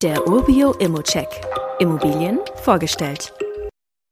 Der Urbio Immocheck. Immobilien vorgestellt.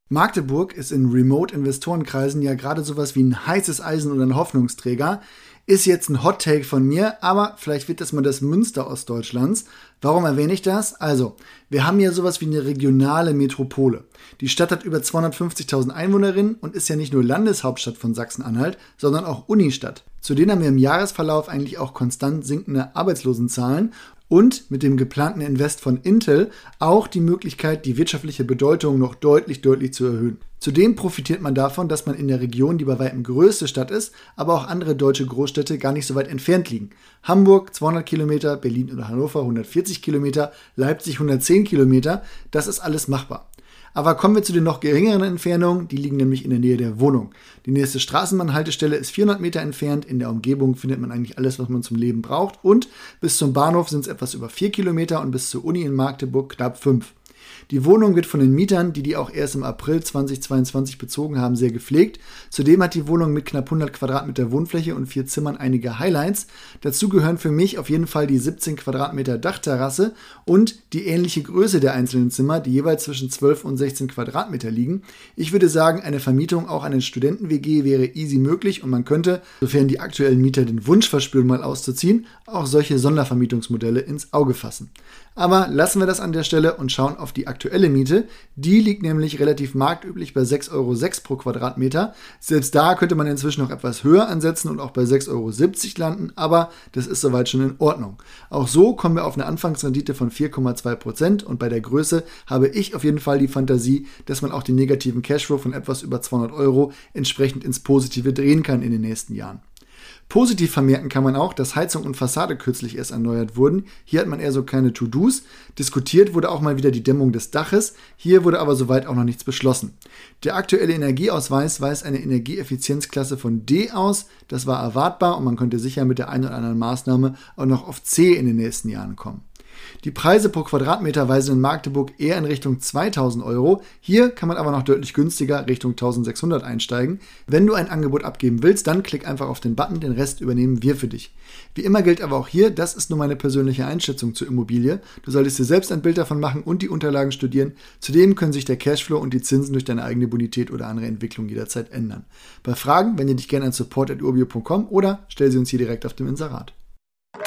Magdeburg ist in Remote-Investorenkreisen ja gerade sowas wie ein heißes Eisen oder ein Hoffnungsträger. Ist jetzt ein Hot Take von mir, aber vielleicht wird das mal das Münster Ostdeutschlands. Warum erwähne ich das? Also, wir haben hier sowas wie eine regionale Metropole. Die Stadt hat über 250.000 Einwohnerinnen und ist ja nicht nur Landeshauptstadt von Sachsen-Anhalt, sondern auch Unistadt. Zudem haben wir im Jahresverlauf eigentlich auch konstant sinkende Arbeitslosenzahlen und mit dem geplanten Invest von Intel auch die Möglichkeit, die wirtschaftliche Bedeutung noch deutlich, deutlich zu erhöhen. Zudem profitiert man davon, dass man in der Region, die bei weitem größte Stadt ist, aber auch andere deutsche Großstädte gar nicht so weit entfernt liegen. Hamburg 200 Kilometer, Berlin oder Hannover 140 Kilometer, Leipzig 110 Kilometer, das ist alles machbar. Aber kommen wir zu den noch geringeren Entfernungen, die liegen nämlich in der Nähe der Wohnung. Die nächste Straßenbahnhaltestelle ist 400 Meter entfernt, in der Umgebung findet man eigentlich alles, was man zum Leben braucht und bis zum Bahnhof sind es etwas über 4 Kilometer und bis zur Uni in Magdeburg knapp 5. Die Wohnung wird von den Mietern, die die auch erst im April 2022 bezogen haben, sehr gepflegt. Zudem hat die Wohnung mit knapp 100 Quadratmeter Wohnfläche und vier Zimmern einige Highlights. Dazu gehören für mich auf jeden Fall die 17 Quadratmeter Dachterrasse und die ähnliche Größe der einzelnen Zimmer, die jeweils zwischen 12 und 16 Quadratmeter liegen. Ich würde sagen, eine Vermietung auch an den Studenten-WG wäre easy möglich und man könnte, sofern die aktuellen Mieter den Wunsch verspüren, mal auszuziehen, auch solche Sondervermietungsmodelle ins Auge fassen. Aber lassen wir das an der Stelle und schauen auf die aktuelle Miete. Die liegt nämlich relativ marktüblich bei 6,06 Euro pro Quadratmeter. Selbst da könnte man inzwischen noch etwas höher ansetzen und auch bei 6,70 Euro landen, aber das ist soweit schon in Ordnung. Auch so kommen wir auf eine Anfangsrendite von 4,2 Prozent und bei der Größe habe ich auf jeden Fall die Fantasie, dass man auch den negativen Cashflow von etwas über 200 Euro entsprechend ins Positive drehen kann in den nächsten Jahren. Positiv vermerken kann man auch, dass Heizung und Fassade kürzlich erst erneuert wurden. Hier hat man eher so keine To-Dos. Diskutiert wurde auch mal wieder die Dämmung des Daches. Hier wurde aber soweit auch noch nichts beschlossen. Der aktuelle Energieausweis weist eine Energieeffizienzklasse von D aus. Das war erwartbar und man könnte sicher mit der einen oder anderen Maßnahme auch noch auf C in den nächsten Jahren kommen. Die Preise pro Quadratmeter weisen in Magdeburg eher in Richtung 2000 Euro. Hier kann man aber noch deutlich günstiger Richtung 1600 einsteigen. Wenn du ein Angebot abgeben willst, dann klick einfach auf den Button, den Rest übernehmen wir für dich. Wie immer gilt aber auch hier, das ist nur meine persönliche Einschätzung zur Immobilie. Du solltest dir selbst ein Bild davon machen und die Unterlagen studieren. Zudem können sich der Cashflow und die Zinsen durch deine eigene Bonität oder andere Entwicklung jederzeit ändern. Bei Fragen wende dich gerne an support.urbio.com oder stell sie uns hier direkt auf dem Inserat.